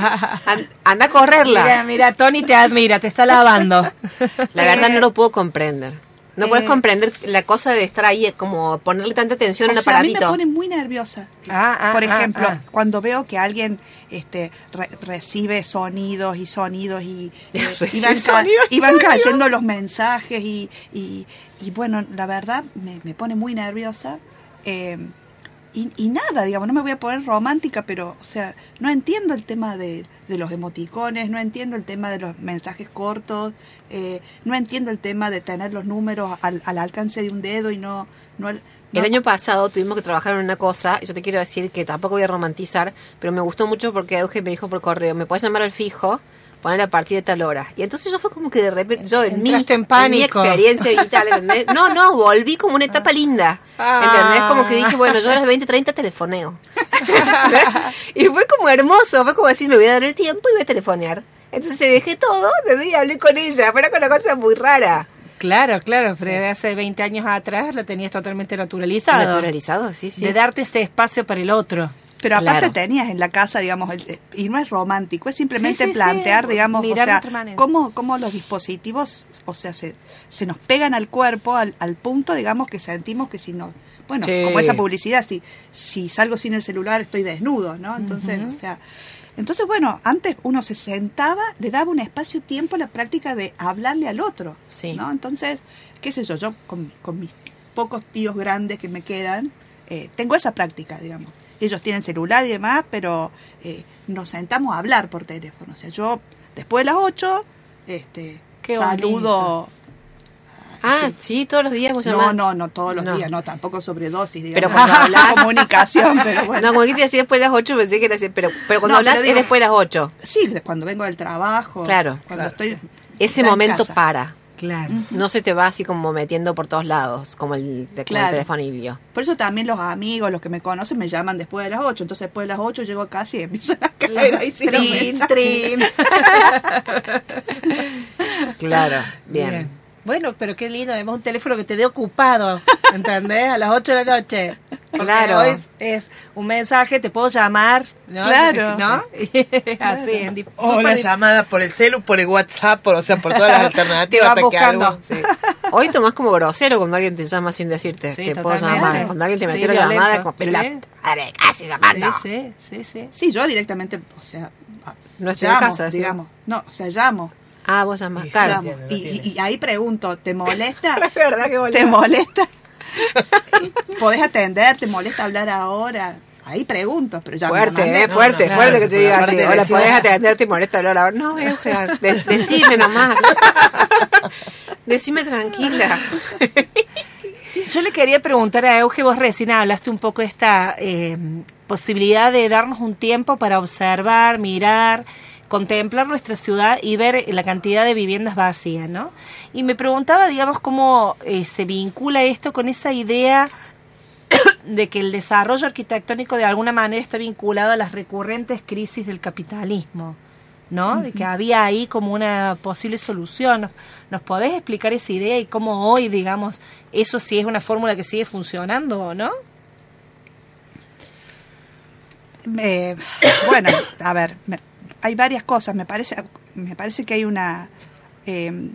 "An- anda a correrla. Mira, mira, Tony te admira, te está lavando. La verdad no lo puedo comprender. No Eh. puedes comprender la cosa de estar ahí, como ponerle tanta atención a un o sea, a mí me aparatito. pone muy nerviosa. Ah, ah, Por ah, ejemplo, ah. cuando veo que alguien este, re- recibe sonidos y sonidos y, <laughs> eh, y van, sonidos y van cayendo los mensajes y, y, y bueno, la verdad me, me pone muy nerviosa. Eh, y, y nada, digamos, no me voy a poner romántica, pero, o sea, no entiendo el tema de, de los emoticones, no entiendo el tema de los mensajes cortos, eh, no entiendo el tema de tener los números al, al alcance de un dedo y no... no, El no- año pasado tuvimos que trabajar en una cosa, y yo te quiero decir que tampoco voy a romantizar, pero me gustó mucho porque Euge me dijo por correo, me puedes llamar al fijo, poner a partir de tal hora. Y entonces yo fue como que de repente, yo en mi, en mi experiencia vital, ¿entendés? No, no, volví como una etapa linda. ¿Entendés? Como que dije, bueno, yo a las 20, 30 telefoneo. <laughs> y fue como hermoso, fue como decir, me voy a dar el tiempo y voy a telefonear. Entonces dejé todo, ¿entendés? y hablé con ella, fue una cosa muy rara. Claro, claro, pero de hace 20 años atrás lo tenías totalmente naturalizado. Naturalizado, sí, sí. De darte ese espacio para el otro. Pero aparte Claro. tenías en la casa, digamos, el- y no es romántico, es simplemente Sí, sí, sí, plantear, digamos, mirar o sea, cómo, cómo los dispositivos, o sea, se, se nos pegan al cuerpo al, al punto, digamos, que sentimos que si no, bueno, como esa publicidad, si, si salgo sin el celular estoy desnudo, ¿no? Entonces, o sea, entonces, bueno, antes uno se sentaba, le daba un espacio-tiempo a la práctica de hablarle al otro, Sí. ¿no? Entonces, qué sé yo, yo con, con mis pocos tíos grandes que me quedan, eh, tengo esa práctica, digamos. Ellos tienen celular y demás, pero eh, nos sentamos a hablar por teléfono. O sea, yo después de las 8, este, Qué saludo. Ah, sí, todos los días vos No, llamás. no, no todos los No. días, no, tampoco sobredosis, digamos. Pero cuando hablas- comunicación, <laughs> pero bueno. No, como que te decía después de las 8, pensé que era así, pero, pero cuando No, hablas pero es después de las 8. Sí, cuando vengo del trabajo. Claro. Cuando estoy. Ese momento para. Claro. No se te va así como metiendo por todos lados, como el, de, como el Claro. telefonillo. Por eso también los amigos, los que me conocen, me llaman después de las 8. Entonces, después de las 8 llego a casa y empiezan a caer ahí sin. <laughs> Claro, bien. Bueno, pero qué lindo, además un teléfono que te dé ocupado, <laughs> ¿entendés? A las 8 de la noche. Porque Claro. Hoy es un mensaje, te puedo llamar, ¿no? Claro. <laughs> ¿No? <laughs> Así, en O la llamada por el celu, por el WhatsApp, por, o sea, por todas las alternativas Va hasta que buscando. algo. Sí. Hoy tomás como grosero cuando alguien te llama sin decirte. Sí, te puedo totalmente. llamar. Cuando alguien te Sí, metió la violento. llamada, como, pero la Sí. madre, casi llamando. Sí, sí, sí, sí. Sí, yo directamente, o sea. No estoy en llamo, casa, sí. digamos. No, o sea, llamo. Ah, vos no y, tiene. y- y ahí pregunto, ¿te molesta? <laughs> Es verdad que ¿Te molesta? <laughs> ¿Podés atender? ¿Te molesta hablar ahora? Ahí pregunto, pero ya Fuerte, mandé. eh, no, fuerte, no, fuerte claro, que te diga así. Hola, decía- podés atenderte y molesta hablar ahora. No, Eugenia, de- <laughs> decime nomás. Decime tranquila. Yo le quería preguntar a Euge, vos recién hablaste un poco de esta eh, posibilidad de darnos un tiempo para observar, mirar, contemplar nuestra ciudad y ver la cantidad de viviendas vacías, ¿no? Y me preguntaba, digamos, cómo eh, se vincula esto con esa idea <coughs> de que el desarrollo arquitectónico de alguna manera está vinculado a las recurrentes crisis del capitalismo, ¿no? De que había ahí como una posible solución. ¿Nos, nos podés explicar esa idea y cómo hoy, digamos, eso sí es una fórmula que sigue funcionando o no? Eh, <coughs> bueno, a ver, me- hay varias cosas. Me parece, me parece que hay una eh,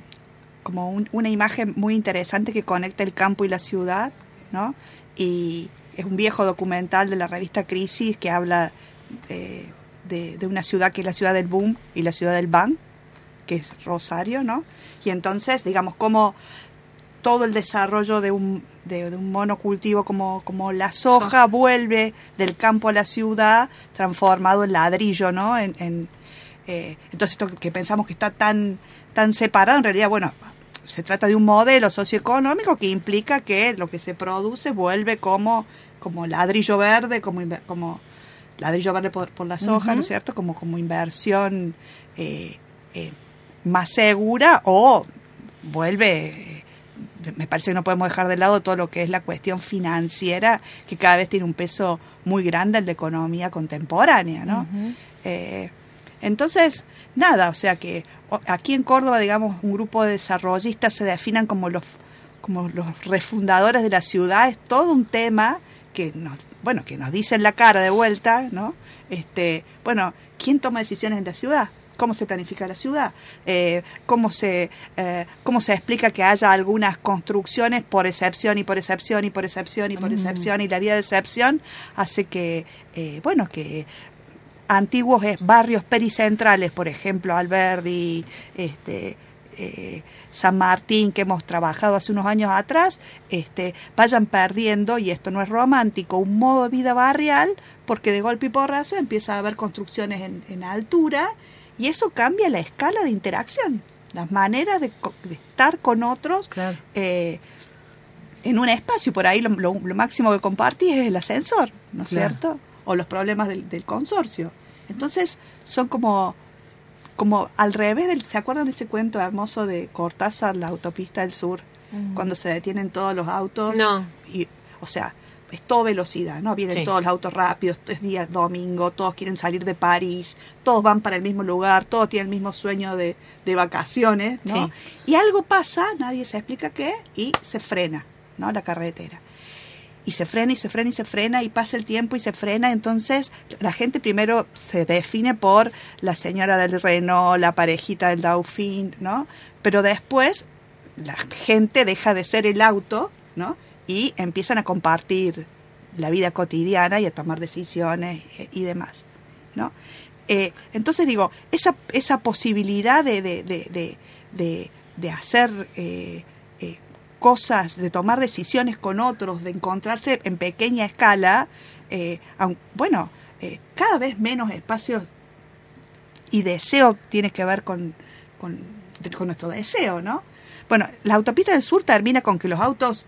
como un- una imagen muy interesante que conecta el campo y la ciudad, ¿no? Y es un viejo documental de la revista Crisis que habla eh, de, de una ciudad que es la ciudad del boom y la ciudad del ban, que es Rosario, ¿no? Y entonces, digamos, cómo todo el desarrollo de un, de, de un monocultivo como, como la soja vuelve del campo a la ciudad transformado en ladrillo, ¿no? En, en, eh, entonces esto que pensamos que está tan, tan separado, en realidad, bueno, se trata de un modelo socioeconómico que implica que lo que se produce vuelve como, como ladrillo verde, como, como ladrillo verde por, por la soja, ¿no es cierto? Como, como inversión eh, eh, más segura o vuelve, me parece que no podemos dejar de lado todo lo que es la cuestión financiera, que cada vez tiene un peso muy grande en la economía contemporánea, ¿no? Eh, entonces, nada, o sea que aquí en Córdoba, digamos, un grupo de desarrollistas se definan como los como los refundadores de la ciudad, es todo un tema que nos, bueno, que nos dice en la cara de vuelta, ¿no? Este, bueno, ¿quién toma decisiones en la ciudad? ¿Cómo se planifica la ciudad? Eh, ¿cómo, se, eh, ¿Cómo se explica que haya algunas construcciones por excepción y por excepción y por excepción y por excepción y la vía de excepción hace que, eh, bueno, que antiguos barrios pericentrales, por ejemplo, Alberdi, este, San Martín que hemos trabajado hace unos años atrás, este, vayan perdiendo, y esto no es romántico, un modo de vida barrial, porque de golpe y porrazo empieza a haber construcciones en, en altura, y eso cambia la escala de interacción, las maneras de, co- de estar con otros Claro. eh, en un espacio. Por ahí lo, lo- lo máximo que compartís es el ascensor, ¿no es Claro. cierto? O los problemas del, del consorcio. Entonces son como, como al revés del... ¿Se acuerdan de ese cuento hermoso de Cortázar, la autopista del sur? Cuando se detienen todos los autos. No. Y, o sea, es todo velocidad, ¿no? Vienen Sí. todos los autos rápidos, es día domingo, todos quieren salir de París, todos van para el mismo lugar, todos tienen el mismo sueño de, de vacaciones, ¿no? Sí. Y algo pasa, nadie se explica qué, y se frena, ¿no? La carretera. Y se frena y se frena y se frena y pasa el tiempo y se frena. Entonces la gente primero se define por la señora del Renault, la parejita del Dauphin, ¿no? Pero después la gente deja de ser el auto, ¿no? Y empiezan a compartir la vida cotidiana y a tomar decisiones eh, y demás, ¿no? Eh, entonces digo, esa, esa posibilidad de, de, de, de, de- hacer eh, eh, cosas, de tomar decisiones con otros, de encontrarse en pequeña escala, aun- bueno, cada vez menos espacios y deseo tiene que ver con, con nuestro deseo, ¿no? Bueno, la autopista del sur termina con que los autos,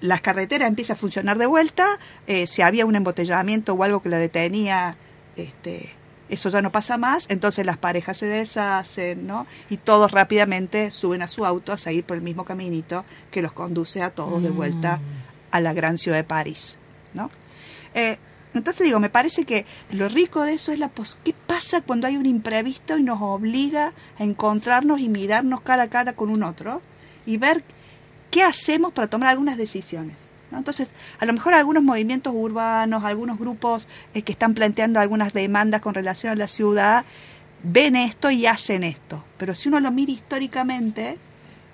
las carreteras empiezan a funcionar de vuelta, eh, si había un embotellamiento o algo que la detenía, este, eso ya no pasa más, entonces las parejas se deshacen, ¿no? Y todos rápidamente suben a su auto a seguir por el mismo caminito que los conduce a todos de vuelta a la gran ciudad de París, ¿no? Eh, entonces digo, me parece que lo rico de eso es la pos qué pasa cuando hay un imprevisto y nos obliga a encontrarnos y mirarnos cara a cara con un otro y ver qué hacemos para tomar algunas decisiones. ¿no? Entonces, a lo mejor algunos movimientos urbanos, algunos grupos eh, que están planteando algunas demandas con relación a la ciudad, ven esto y hacen esto. Pero si uno lo mira históricamente,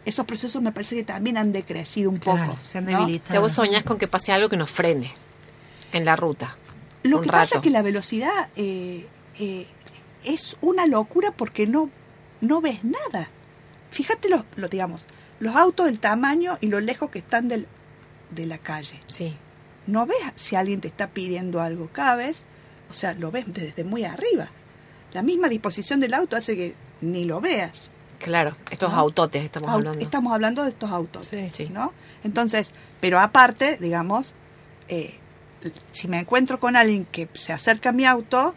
esos procesos me parece que también han decrecido un Claro, poco. se han ¿no? debilitado. O sea, vos soñás con que pase algo que nos frene en la ruta. Lo un que pasa es que la velocidad eh, eh, es una locura porque no, no ves nada. Fíjate los, lo, digamos, los autos, el tamaño y lo lejos que están del, de la calle. Sí. No ves si alguien te está pidiendo algo cada vez, o sea, lo ves desde muy arriba. La misma disposición del auto hace que ni lo veas. Claro, estos ¿no? autotes estamos Au- hablando. Estamos hablando de estos autos, Sí. Sí. ¿no? Entonces, pero aparte, digamos, eh, si me encuentro con alguien que se acerca a mi auto,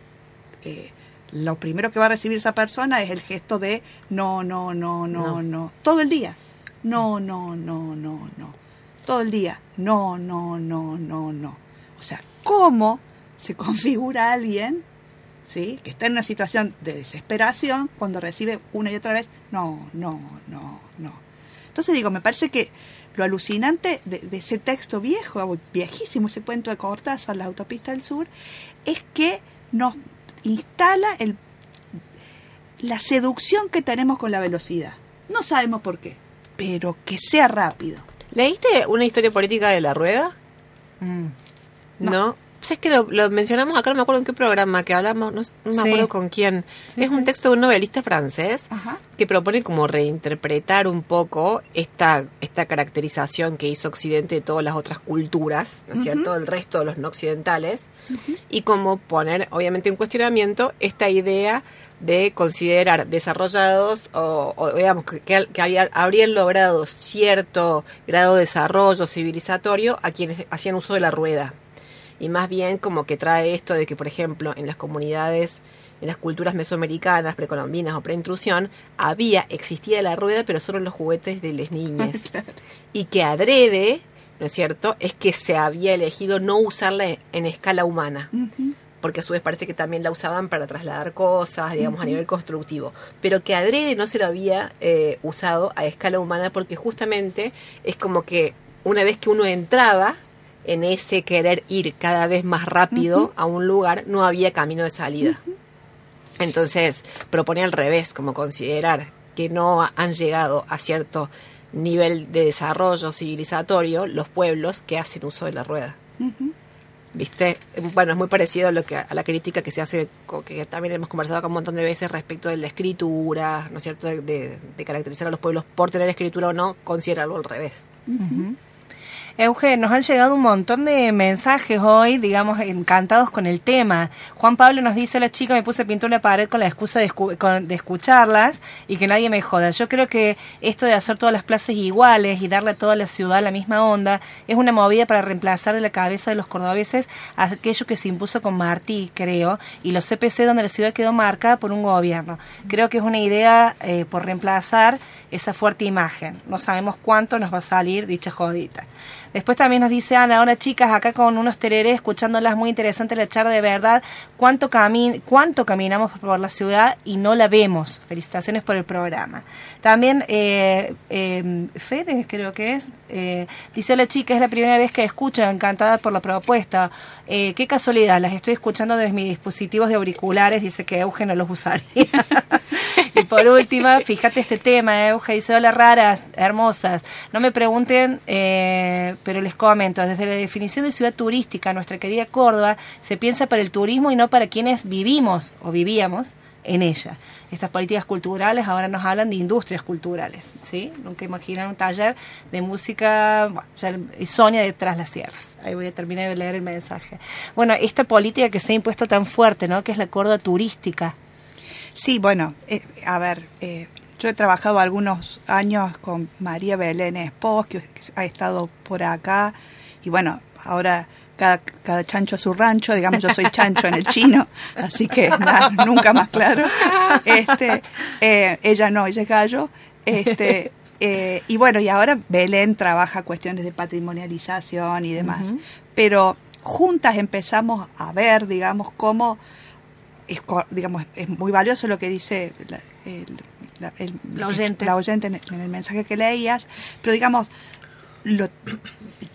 eh, lo primero que va a recibir esa persona es el gesto de no, no, no, no, No. no, todo el día. No, no, no, no, no. Todo el día. No, no, no, no, no. O sea, ¿cómo se configura alguien, sí, que está en una situación de desesperación cuando recibe una y otra vez no, no, no, no? Entonces digo, me parece que lo alucinante de, ese texto viejo, viejísimo, ese cuento de Cortázar, La autopista del sur, es que nos instala la seducción que tenemos con la velocidad. No sabemos por qué, pero que sea rápido. ¿Leíste una historia política de la rueda? Mm. No. ¿Sabes que lo, lo mencionamos acá? No me acuerdo en qué programa que hablamos, no, no me Sí. acuerdo con quién. Sí, es un texto de un novelista francés Ajá. que propone como reinterpretar un poco esta, esta caracterización que hizo Occidente de todas las otras culturas, ¿no es cierto? El resto de los no occidentales, y como poner, obviamente, en cuestionamiento esta idea de considerar desarrollados o, o, digamos que, que, que había- habrían logrado cierto grado de desarrollo civilizatorio a quienes hacían uso de la rueda y más bien como que trae esto de que, por ejemplo, en las comunidades, en las culturas mesoamericanas, precolombinas o preintrusión, había, existía la rueda, pero solo los juguetes de las niñas. <laughs> y que adrede, ¿no es cierto?, es que se había elegido no usarla en, escala humana. Porque a su vez parece que también la usaban para trasladar cosas, digamos, a nivel constructivo. Pero que adrede no se lo había eh, usado a escala humana porque justamente es como que una vez que uno entraba en ese querer ir cada vez más rápido a un lugar, no había camino de salida. Entonces, propone al revés, como considerar que no han llegado a cierto nivel de desarrollo civilizatorio los pueblos que hacen uso de la rueda. ¿Viste? Bueno, es muy parecido a lo que a la crítica que se hace, que también hemos conversado acá un montón de veces respecto de la escritura, ¿no es cierto? De, de- de caracterizar a los pueblos por tener escritura o no, considéralo al revés. Euge, nos han llegado un montón de mensajes hoy, digamos, encantados con el tema. Juan Pablo nos dice, la chica me puse a pintar una pared con la excusa de, escu- con- de escucharlas y que nadie me joda. Yo creo que esto de hacer todas las plazas iguales y darle a toda la ciudad la misma onda es una movida para reemplazar de la cabeza de los cordobeses aquello que se impuso con Martí, creo, y los CPC donde la ciudad quedó marcada por un gobierno. Creo que es una idea eh, por reemplazar esa fuerte imagen. No sabemos cuánto nos va a salir dicha jodita. Después también nos dice Ana, ahora chicas, acá con unos tererés, escuchándolas muy interesante la charla de verdad, cuánto, cami cuánto caminamos por la ciudad y no la vemos. Felicitaciones por el programa. También eh, eh, Fede, creo que es, eh, dice la chica, es la primera vez que escucho, encantada por la propuesta. Eh, qué casualidad, las estoy escuchando desde mis dispositivos de auriculares, dice que Euge no los usaría. <laughs> Y por última, fíjate este tema, Euge dice, hola raras, hermosas. No me pregunten, eh, pero les comento, desde la definición de ciudad turística, nuestra querida Córdoba, se piensa para el turismo y no para quienes vivimos o vivíamos en ella. Estas políticas culturales ahora nos hablan de industrias culturales, ¿sí? Nunca imaginan un taller de música, ya, y Sonia detrás las sierras. Ahí voy a terminar de leer el mensaje. Bueno, esta política que se ha impuesto tan fuerte, ¿no? Que es la Córdoba turística. Sí, bueno, eh, a ver, eh, yo he trabajado algunos años con María Belén Espos, que ha estado por acá, y bueno, ahora cada, cada chancho a su rancho, digamos, yo soy chancho en el chino, <laughs> así que nunca más claro. Este, eh, ella no, ella es gallo. Este, eh, y bueno, y ahora Belén trabaja cuestiones de patrimonialización y demás. Pero juntas empezamos a ver, digamos, cómo es, digamos, es muy valioso lo que dice la, el- la- el- La oyente. la oyente en, el, en el mensaje que leías, pero digamos, lo,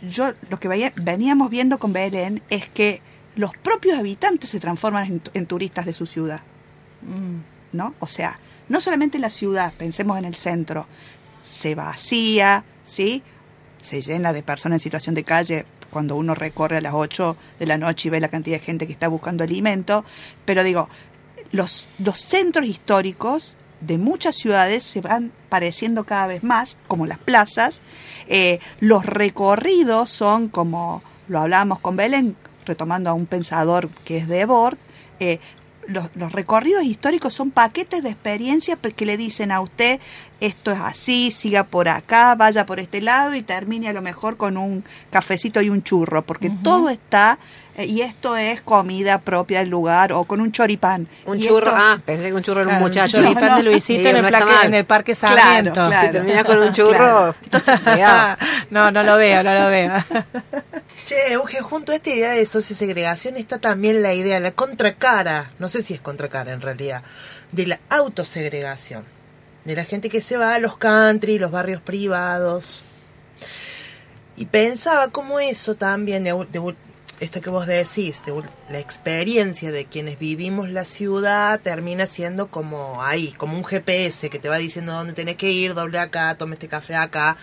yo lo que veía- veníamos viendo con Belén es que los propios habitantes se transforman en, tu- en turistas de su ciudad, ¿no? O sea, no solamente la ciudad, pensemos en el centro, se vacía, ¿sí? Se llena de personas en situación de calle cuando uno recorre a las 8 de la noche y ve la cantidad de gente que está buscando alimento, pero digo, los, los centros históricos de muchas ciudades se van pareciendo cada vez más, como las plazas. Eh, los recorridos son, como lo hablábamos con Belén, retomando a un pensador que es de Bord, eh, los, los recorridos históricos son paquetes de experiencias que le dicen a usted esto es así, siga por acá, vaya por este lado y termine a lo mejor con un cafecito y un churro, porque todo está, eh, y esto es comida propia del lugar, o con un choripán. Un Y churro, esto- ah, pensé que un churro era un Claro, muchacho. un choripán No, de no. Luisito Digo, en, el no plaque- en el Parque Claro, Sarmiento. claro. Si termina con un churro, Claro. <laughs> no, no lo veo, no lo veo. <laughs> Che, Euge, junto a esta idea de sociosegregación está también la idea, la contracara, no sé si es contracara en realidad, de la autosegregación. De la gente que se va a los country, los barrios privados. Y pensaba cómo eso también, de, de- esto que vos decís, de la experiencia de quienes vivimos la ciudad termina siendo como ahí, como un GPS que te va diciendo dónde tenés que ir, doble acá, tome este café acá.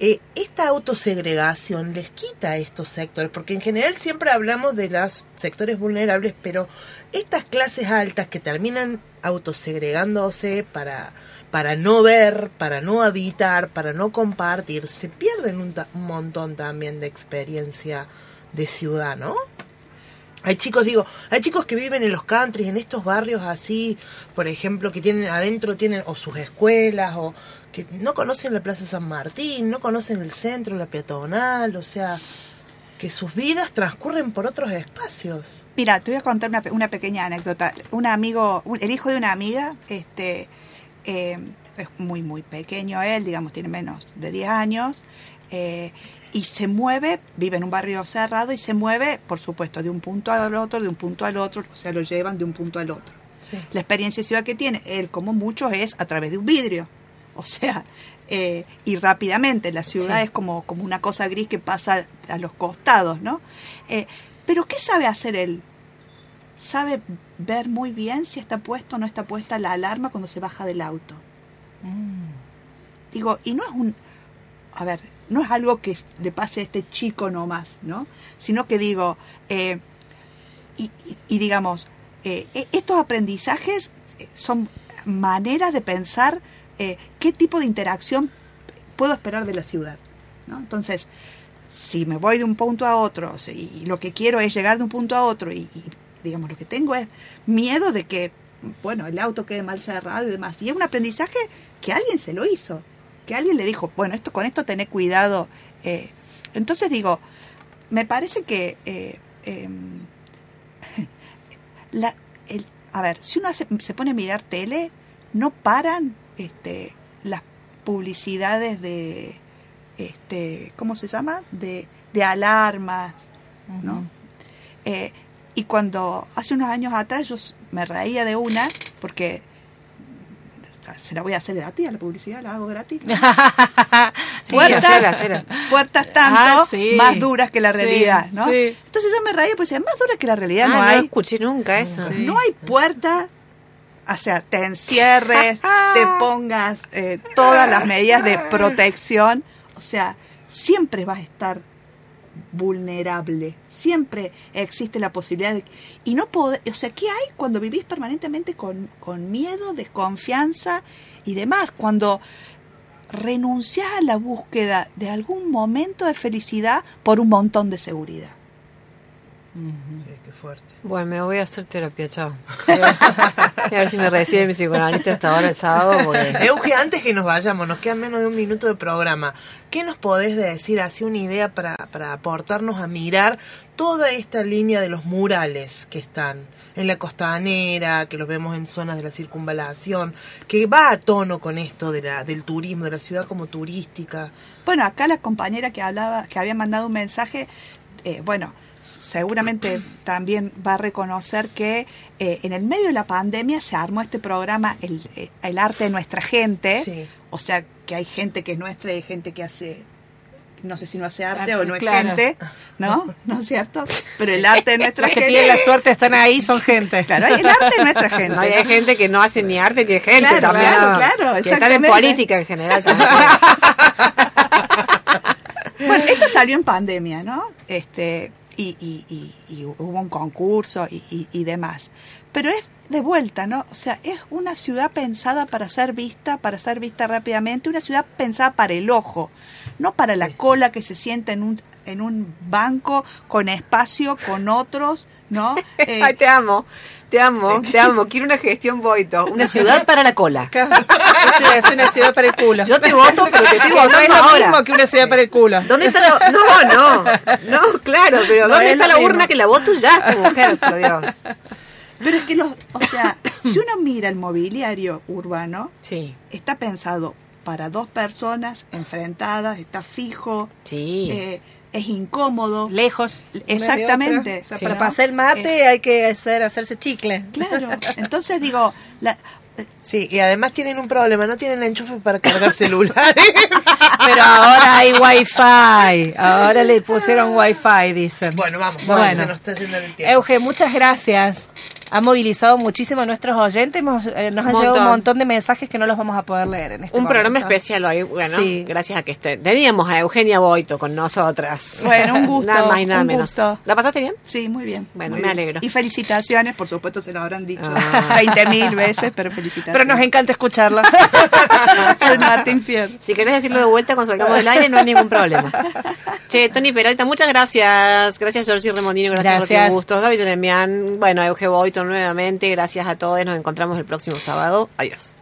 Eh, esta autosegregación les quita a estos sectores, porque en general siempre hablamos de los sectores vulnerables, pero estas clases altas que terminan autosegregándose para, para no ver, para no habitar, para no compartir, se pierden un, un montón también de experiencia de ciudad, ¿no? Hay chicos, digo, hay chicos que viven en los countries, en estos barrios así, por ejemplo, que tienen adentro tienen o sus escuelas o que no conocen la Plaza San Martín, no conocen el centro, la peatonal, o sea, que sus vidas transcurren por otros espacios. Mira, te voy a contar una, una pequeña anécdota. Un amigo, el hijo de una amiga, este, eh, es muy, muy pequeño él, digamos, tiene menos de 10 años, eh, y se mueve, vive en un barrio cerrado y se mueve, por supuesto, de un punto al otro, de un punto al otro, o sea, lo llevan de un punto al otro. La experiencia de ciudad que tiene, él como muchos, es a través de un vidrio. O sea, eh, y rápidamente, la ciudad Sí. es como, como una cosa gris que pasa a los costados, ¿no? Eh, pero ¿qué sabe hacer él? Sabe ver muy bien si está puesto o no está puesta la alarma cuando se baja del auto. Digo, y no es un... A ver, no es algo que le pase a este chico nomás, ¿no? Sino que digo, eh, y, y- y digamos, eh, e- estos aprendizajes eh, son maneras de pensar eh, qué tipo de interacción puedo esperar de la ciudad, ¿no? Entonces, si me voy de un punto a otro si- y lo que quiero es llegar de un punto a otro y, y, digamos lo que tengo es miedo de que bueno el auto quede mal cerrado y demás. Y es un aprendizaje que alguien se lo hizo que alguien le dijo bueno esto con esto tené cuidado eh, entonces digo me parece que eh, em, <laughs> la, el- a ver si uno hace- se pone a mirar tele no paran este las publicidades de este cómo se llama de, de alarmas no Eh, y cuando hace unos años atrás yo me reía de una porque se la voy a hacer gratis a la publicidad la hago gratis. <laughs> Sí, hacela, hacela. puertas tanto Ah, sí. más duras que la Sí, realidad no entonces yo me reía pues decía, más duras que la realidad Ah, no no hay escuché nunca eso. No hay puerta, o sea, te encierres, <laughs> te pongas eh, todas las medidas de protección, o sea, siempre vas a estar vulnerable, siempre existe la posibilidad de... Y no poder, o sea, ¿qué hay cuando vivís permanentemente con, con miedo, desconfianza y demás? Cuando renuncias a la búsqueda de algún momento de felicidad por un montón de seguridad. Sí, qué fuerte. Bueno, me voy a hacer terapia, chao. A <laughs> ver- a ver si me recibe mi psicoanalista hasta ahora el sábado. Porque... Euge, antes que nos vayamos, nos quedan menos de un minuto de programa. ¿Qué nos podés decir, así una idea para, para aportarnos a mirar toda esta línea de los murales que están en la costanera, que los vemos en zonas de la circunvalación, que va a tono con esto de la, del turismo, de la ciudad como turística? Bueno, acá la compañera que hablaba, que había mandado un mensaje, eh, bueno, seguramente también va a reconocer que eh, en el medio de la pandemia se armó este programa, el, eh, el arte de nuestra gente, Sí. o sea que hay gente que es nuestra y hay gente que hace, no sé si no hace arte Arte, o no es claro. gente, ¿no? ¿No es cierto? Pero el arte de nuestra Las que gente... tienen la suerte están ahí son gente. Claro, hay el arte de nuestra gente. <laughs> No, hay gente que no hace ni arte ni gente Claro, también. claro, claro, Que están en política en general. también. <laughs> Bueno, esto salió en pandemia, ¿no? Este, y, y, y, y hubo un concurso y, y, y demás. Pero es de vuelta, ¿no? O sea, es una ciudad pensada para ser vista, para ser vista rápidamente, una ciudad pensada para el ojo, no para la cola que se sienta en un, en un banco con espacio, con otros, ¿no? <laughs> Eh, Ay, te amo, te amo, te amo. Quiero una gestión Boito. Una ciudad para la cola. Es una, es una ciudad para el culo. Yo te voto, pero te estoy <laughs> Que no es votando lo ahora. mismo que una ciudad para el culo. ¿Dónde está la.? No, no. No, claro, pero No ¿dónde es está la mismo. urna que la voto ya, tu mujer, por Dios? pero es que los, o sea, si uno mira el mobiliario urbano, Sí, está pensado para dos personas enfrentadas, está fijo, sí. eh, es incómodo. Lejos. Exactamente. O sea, Sí, para ¿no? pasar el mate hay que hacer, hacerse chicle. Claro. <laughs> Entonces digo, la- Sí, y además tienen un problema, no tienen enchufe para cargar <laughs> celulares. Pero ahora hay wifi. Ahora le pusieron wifi, dicen. bueno, vamos, vamos, Bueno. se nos está yendo el tiempo. Euge, muchas gracias. Ha movilizado muchísimo a nuestros oyentes. Hemos- eh, nos han Montón. llegado un montón de mensajes que no los vamos a poder leer en este Un programa especial hoy, bueno, Sí. gracias a que esté. Teníamos a Eugenia Boito con nosotras. Bueno, un <laughs> gusto, nada más y nada menos. gusto. ¿La pasaste bien? sí, muy bien. Bueno, muy me bien. alegro. Y felicitaciones, por supuesto se lo habrán dicho Ah. <laughs> 20 mil veces, pero felicitaciones. Pero nos encanta. Por <laughs> infierno. Si querés decirlo de vuelta cuando salgamos del aire, no hay ningún problema. Che, Tony Peralta, muchas gracias. Gracias, Georgie Remondino. Gracias, Gracias. Rocío Bustos. Gaby Telemian. Bueno, Euge Boito nuevamente. Gracias a todos. Nos encontramos el próximo sábado. Adiós.